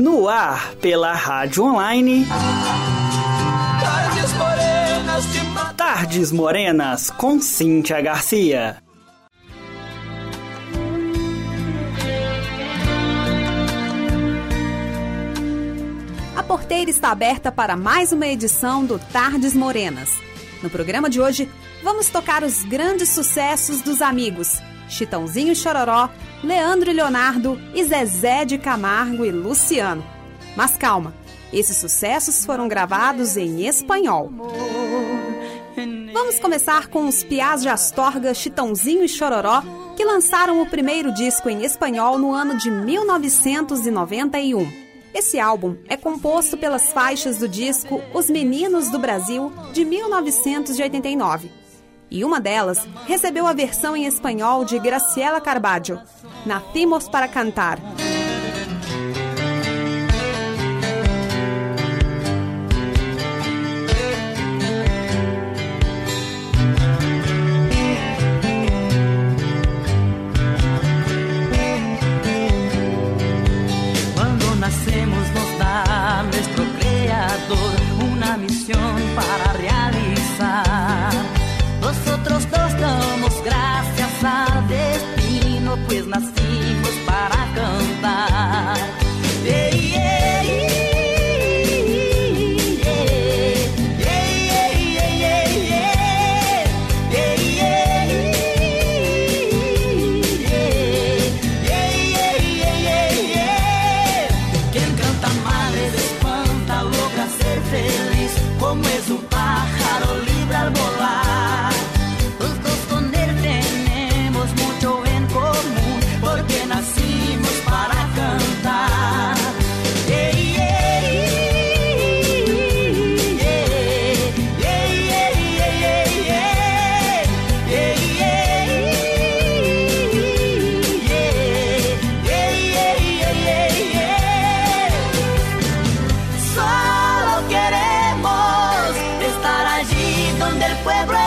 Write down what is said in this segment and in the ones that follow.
No ar pela rádio online. Tardes morenas de Tardes Morenas com Cíntia Garcia. A porteira está aberta para mais uma edição do Tardes Morenas. No programa de hoje, vamos tocar os grandes sucessos dos amigos Chitãozinho Chororó, Leandro e Leonardo e Zezé de Camargo e Luciano. Mas calma, esses sucessos foram gravados em espanhol. Vamos começar com os Piás de Astorga, Chitãozinho e Chororó, que lançaram o primeiro disco em espanhol no ano de 1991. Esse álbum é composto pelas faixas do disco Os Meninos do Brasil, de 1989. E uma delas recebeu a versão em espanhol de Graciela Carballo, Nacimos para Cantar. del pueblo.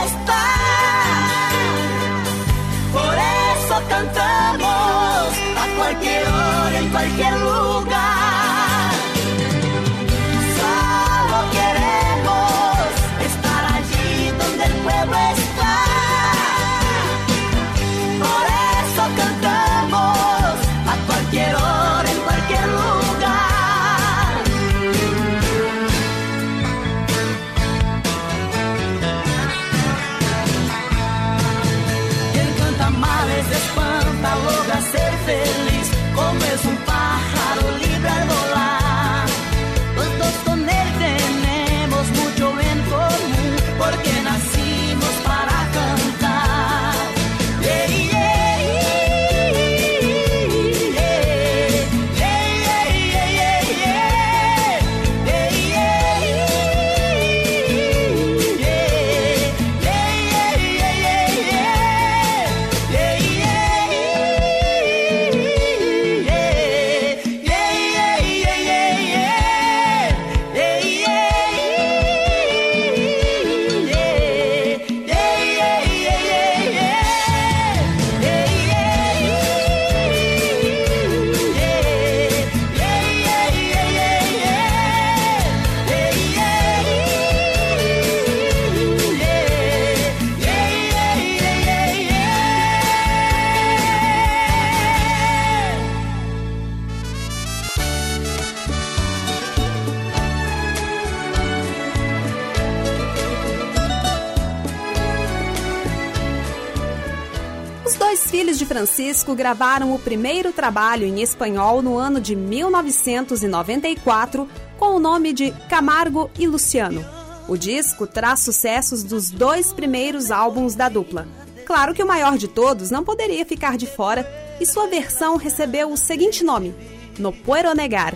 Francisco gravaram o primeiro trabalho em espanhol no ano de 1994 com o nome de Camargo e Luciano. O disco traz sucessos dos dois primeiros álbuns da dupla. Claro que o maior de todos não poderia ficar de fora e sua versão recebeu o seguinte nome: No Puedo Negar.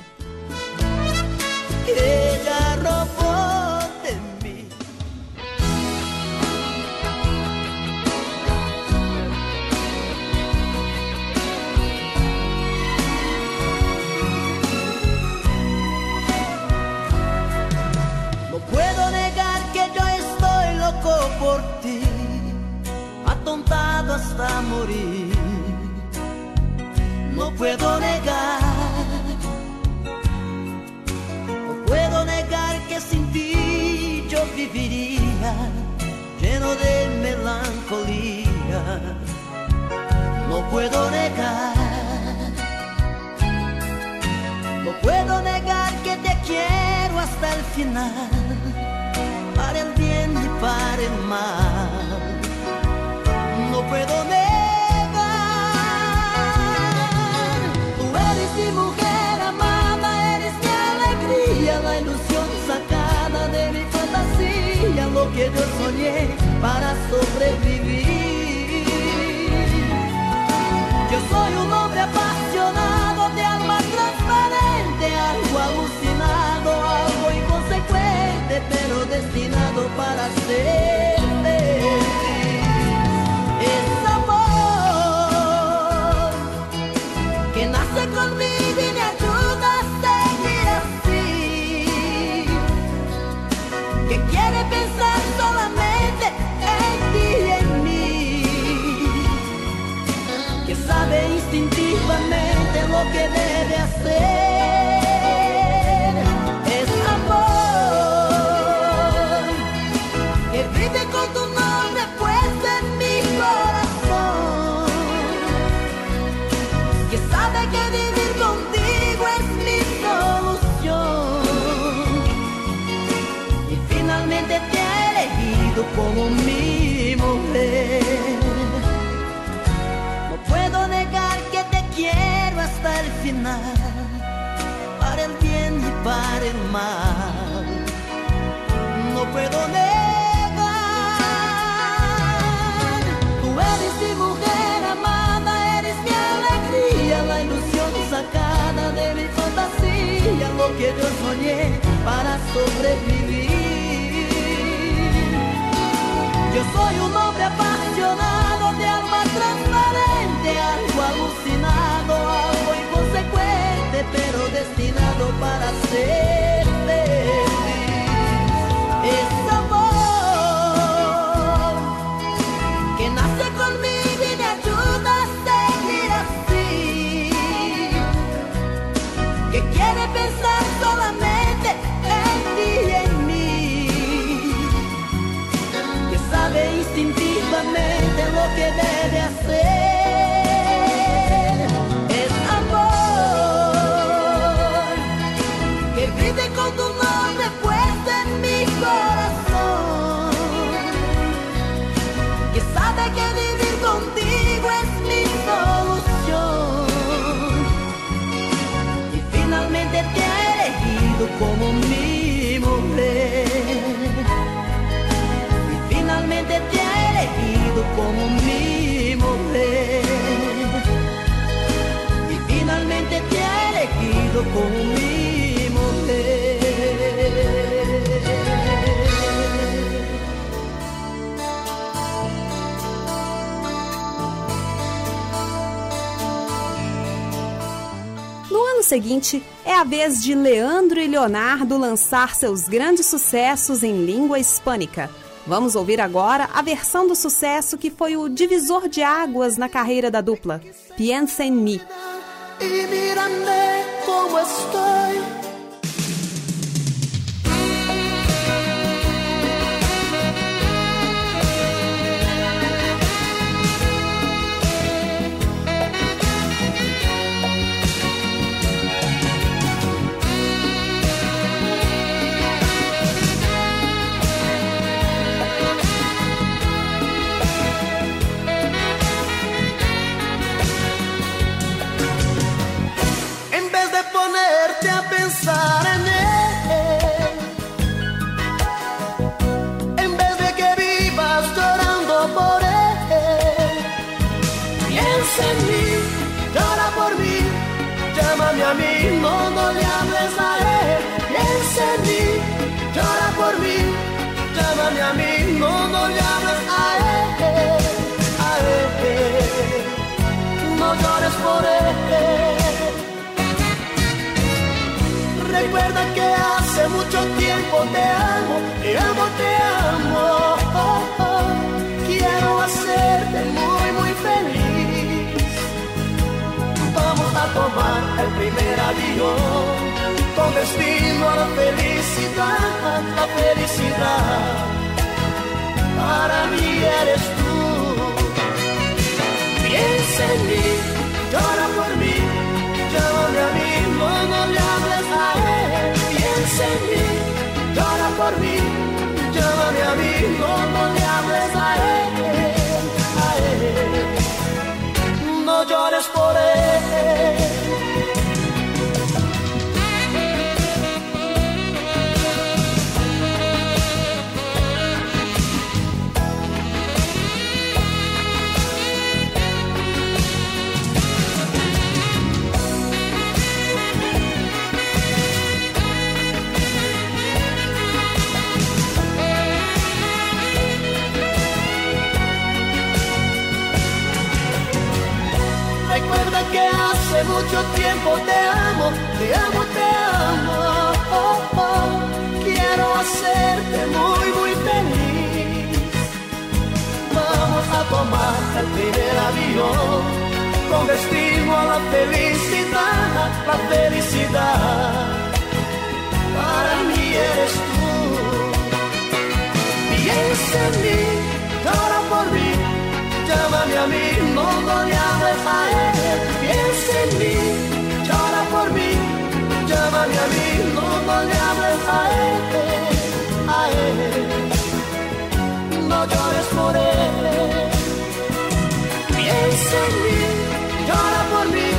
Lleno de melancolía. No puedo negar, no puedo negar que te quiero hasta el final, para el bien y para el mal. No puedo negar. Tú eres mi mujer amada, eres mi alegría, la ilusión sacada de mi fantasía, lo que yo soñé para sobrevivir. Yo soy un hombre apasionado de alma transparente, algo alucinado, algo inconsecuente, pero destinado para ser instintivamente que yo soñé para sobrevivir. Yo soy un hombre como mi mujer y finalmente te ha elegido como mi mujer y finalmente te ha elegido como mi seguinte, é a vez de Leandro e Leonardo lançar seus grandes sucessos em língua hispânica. Vamos ouvir agora a versão do sucesso que foi o divisor de águas na carreira da dupla, Piensa em mim. A mí, no, no le hables a él, piensa en mí, llora por mí, llámame a mí, no, no le hables a él, a él, no llores por él. Recuerda que hace mucho tiempo te amo, el primer avión. con destino a la felicidad, la felicidad. Para mí eres tú. Piensa en mí, llora por mí, llámame a mí, no, no le hables a él. Piensa en mí, llora por mí, llámame a mí, no, no le hables a él, a él. No llores por él. Mucho tiempo te amo, te amo, te amo. Oh, oh. Quiero hacerte muy, muy feliz. Vamos a tomar el primer avión con destino a la felicidad, la felicidad. Para mí eres tú. Piensa en mí, llora por mí, llámame a mí, no, no le hables a él. Piensa en mí, llora por mí, llámame a mí, no, hables a él, a él, no llores por él. Piensa en mí, llora por mí,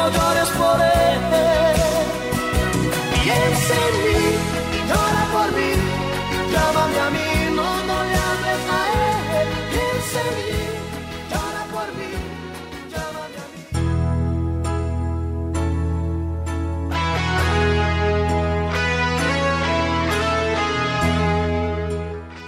no llores por él. Piensa en mí, llora por mí, llámame a mí, no, no le hables a él. Piensa en mí, llora por mí, llámame a mí.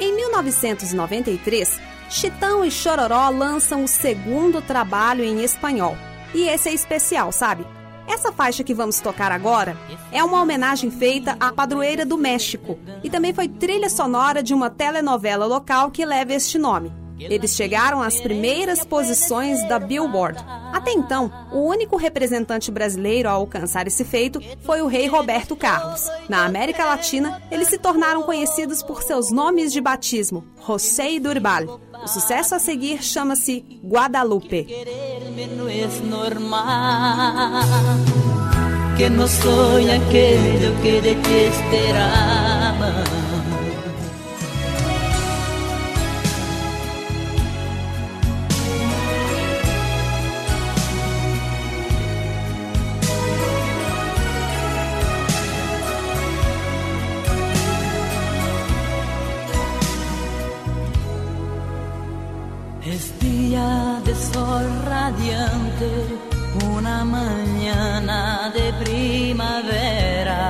Em 1993, Chitão e Chororó lançam o segundo trabalho em espanhol, e esse é especial, sabe? Essa faixa que vamos tocar agora é uma homenagem feita à padroeira do México e também foi trilha sonora de uma telenovela local que leva este nome. Eles chegaram às primeiras posições da Billboard. Até então, o único representante brasileiro a alcançar esse feito foi o rei Roberto Carlos. Na América Latina, eles se tornaram conhecidos por seus nomes de batismo, José e Durbal. O sucesso a seguir chama-se Guadalupe. Que no soy aquello que de ti esperaba. Una mañana de primavera.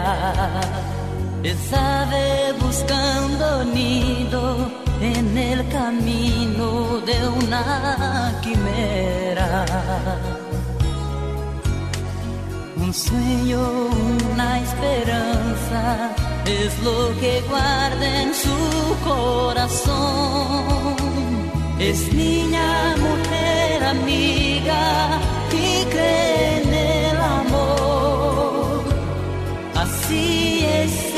Ave buscando nido en el camino de una quimera. Un sueño, una esperanza es lo que guarda en su corazón. Es niña, mujer, amiga y cree en el amor. Así es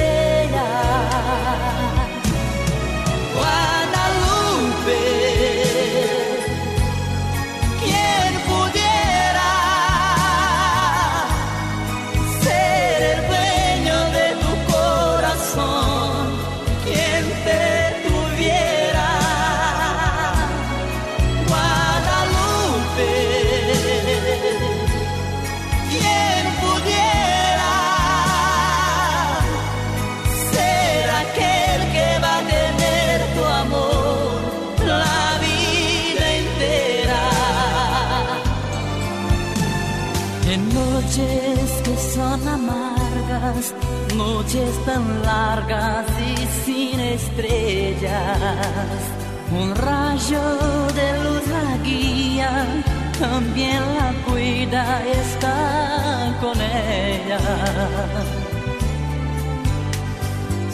noches tan largas y sin estrellas, un rayo de luz la guía, también la cuida, está con ella.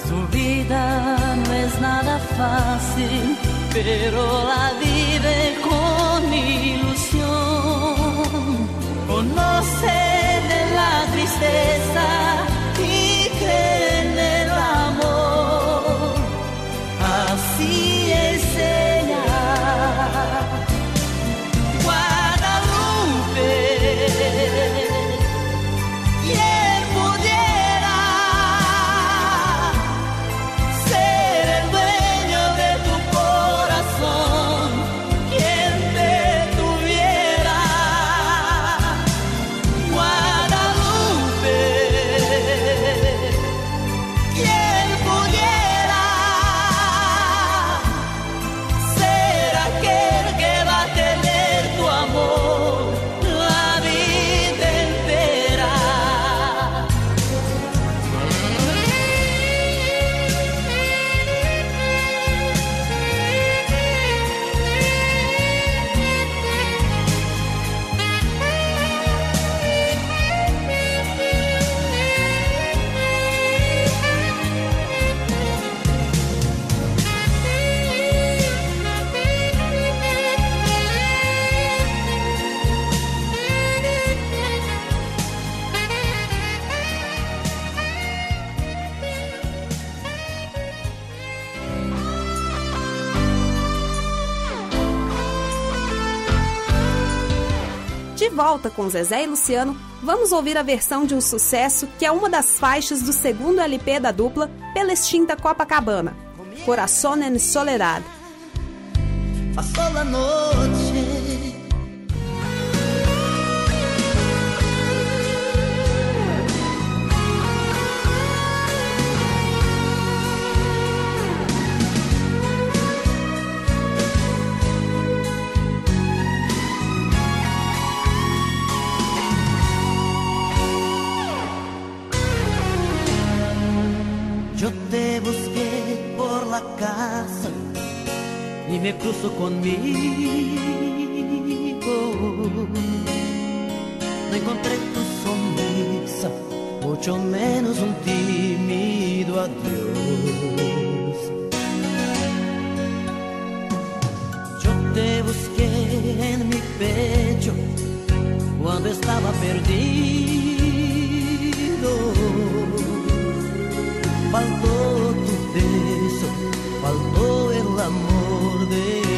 Su vida no es nada fácil, pero la vive con ilusión. Conoce tristeza volta com Zezé e Luciano, vamos ouvir a versão de um sucesso que é uma das faixas do segundo LP da dupla pela extinta Copacabana, Coração en Soledad. Pasó la noche. Me cruzo conmigo. No encontré tu sonrisa, mucho menos un tímido adiós. Yo te busqué en mi pecho cuando estaba perdido acordé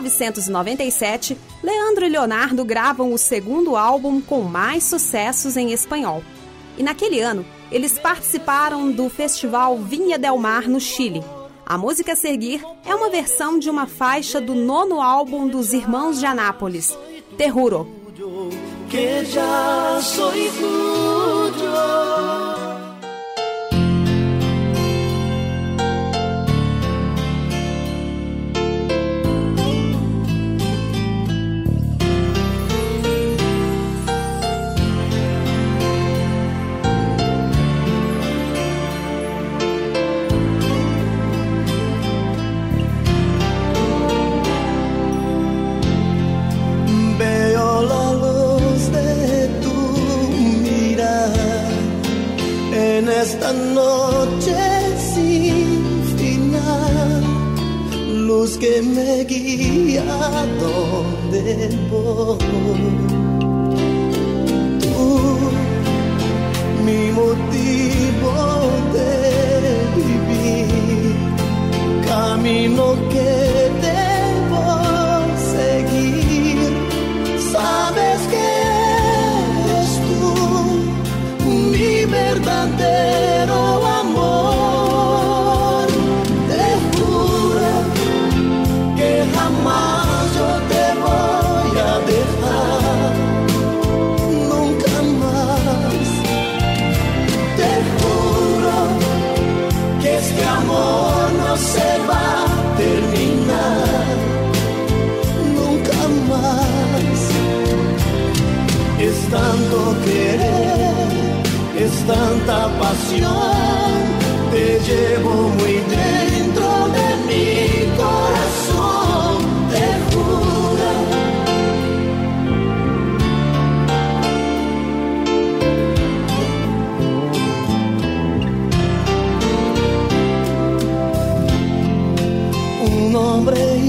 1997, Leandro e Leonardo gravam o segundo álbum com mais sucessos em espanhol. E naquele ano, eles participaram do festival Vinha del Mar no Chile. A música a seguir é uma versão de uma faixa do nono álbum dos Irmãos de Anápolis, Terruro. luz que me guía donde voy. Tú, mi motivo de vivir, camino que tanta pasión, te llevo muy dentro de mi corazón, te juro. Un hombre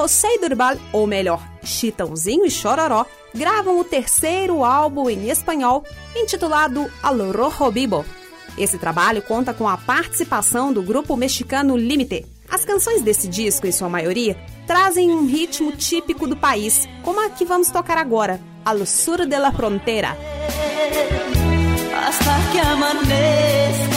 José Durbal, ou melhor, Chitãozinho e Chororó, gravam o terceiro álbum em espanhol, intitulado Al Rojo Bibo. Esse trabalho conta com a participação do grupo mexicano Limite. As canções desse disco, em sua maioria, trazem um ritmo típico do país, como a que vamos tocar agora, Al Sur de la Frontera. Hasta que amanece.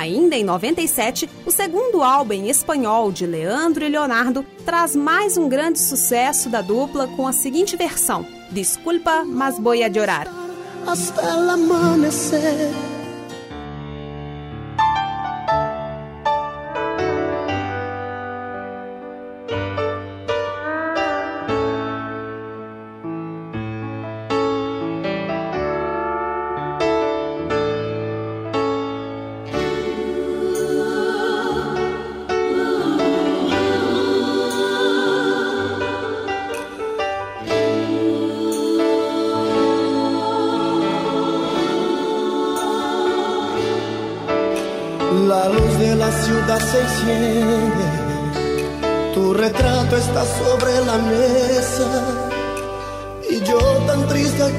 Ainda em 97, o segundo álbum em espanhol de Leandro e Leonardo traz mais um grande sucesso da dupla com a seguinte versão: Desculpa, mas voy a llorar. Hasta el amanecer.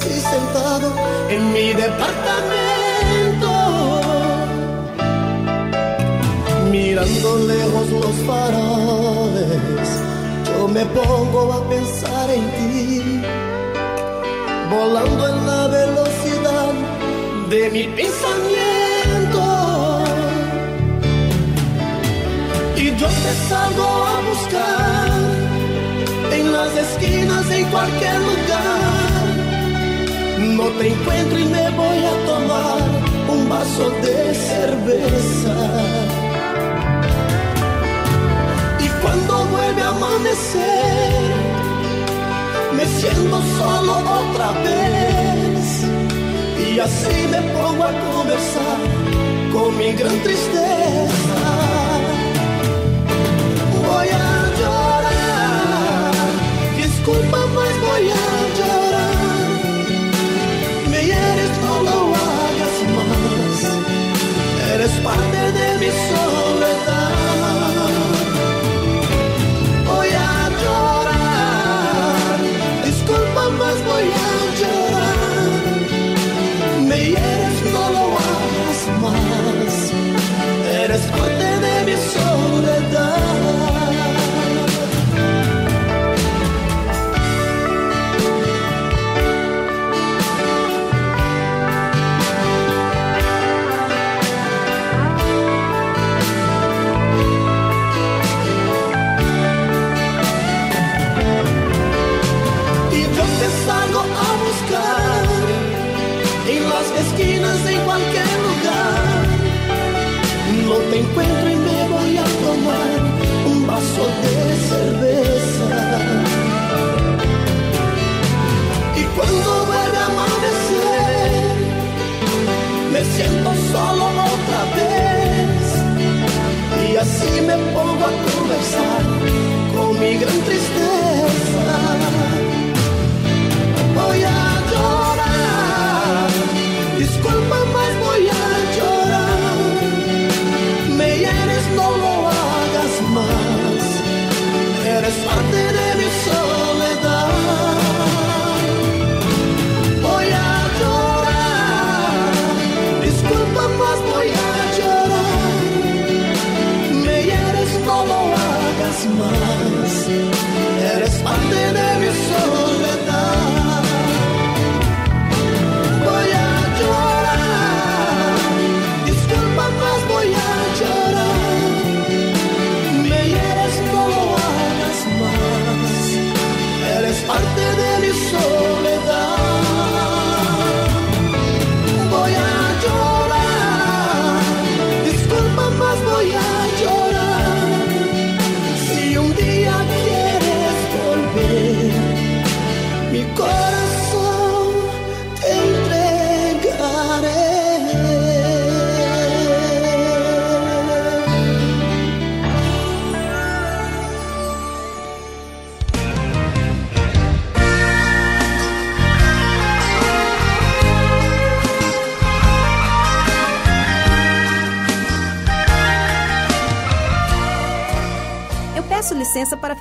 Aquí sentado en mi departamento, mirando lejos los faroles, yo me pongo a pensar en ti, volando en la velocidad de mi pensamiento. y yo te salgo a buscar en las esquinas, en cualquier lugar. No te encuentro y me voy a tomar un vaso de cerveza. Y cuando vuelve a amanecer, me siento solo otra vez. Y así me pongo a conversar con mi gran tristeza. Voy a llorar, disculpa eres parte de mi sol.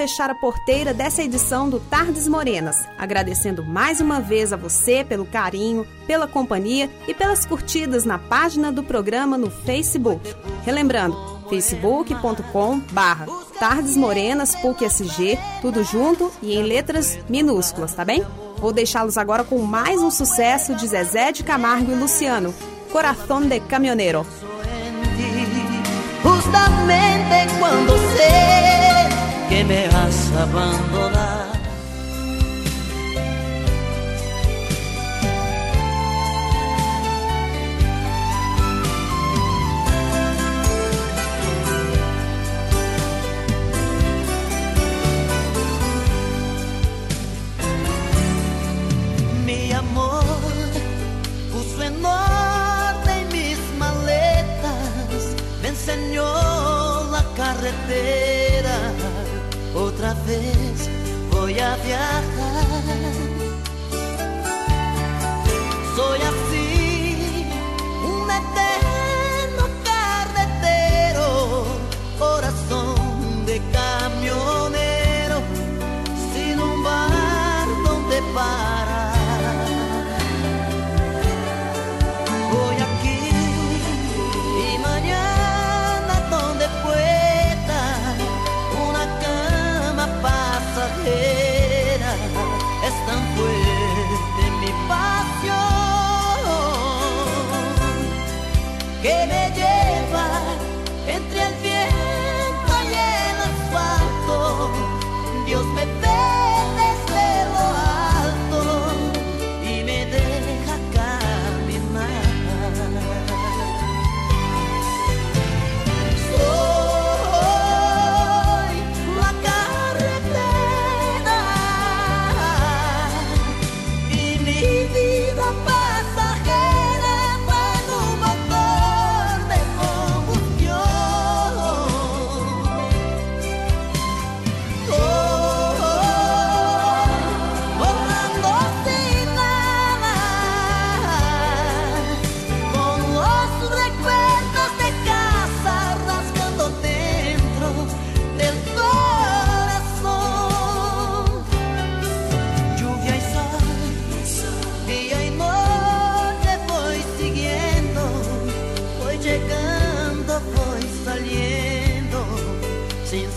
fechar a porteira dessa edição do Tardes Morenas, agradecendo mais uma vez a você pelo carinho, pela companhia e pelas curtidas na página do programa no Facebook. Relembrando, facebook.com barra Tardes Morenas PUCSG, tudo junto e em letras minúsculas, tá bem? Vou deixá-los agora com mais um sucesso de Zezé de Camargo e Luciano, Coração de Caminhoneiro. justamente quando sé que me has abandonado. Mi amor puso en orden mis maletas, me enseñó la carretera vez voy a viajar. Soy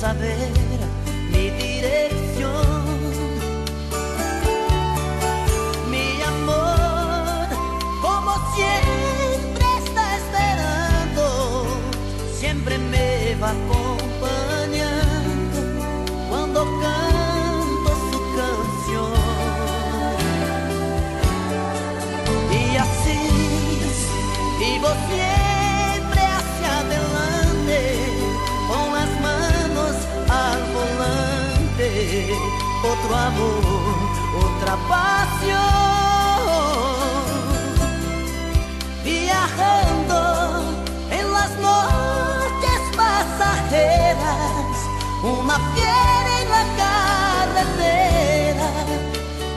saber otro amor, otra pasión. Viajando en las noches pasajeras, una fiera en la carretera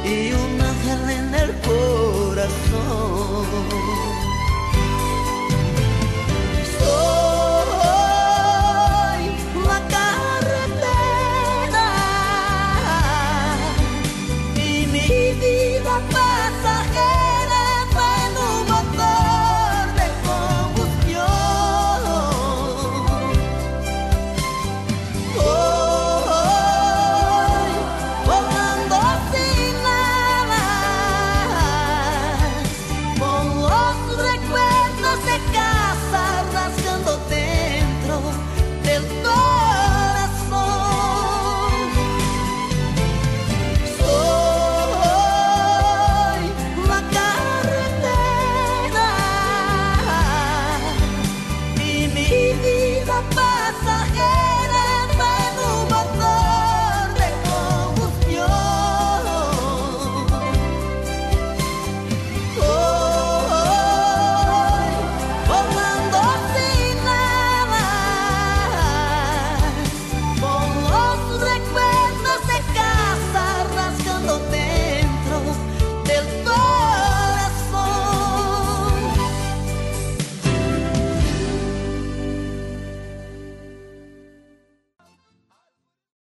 y un ángel en el corazón. E vida passa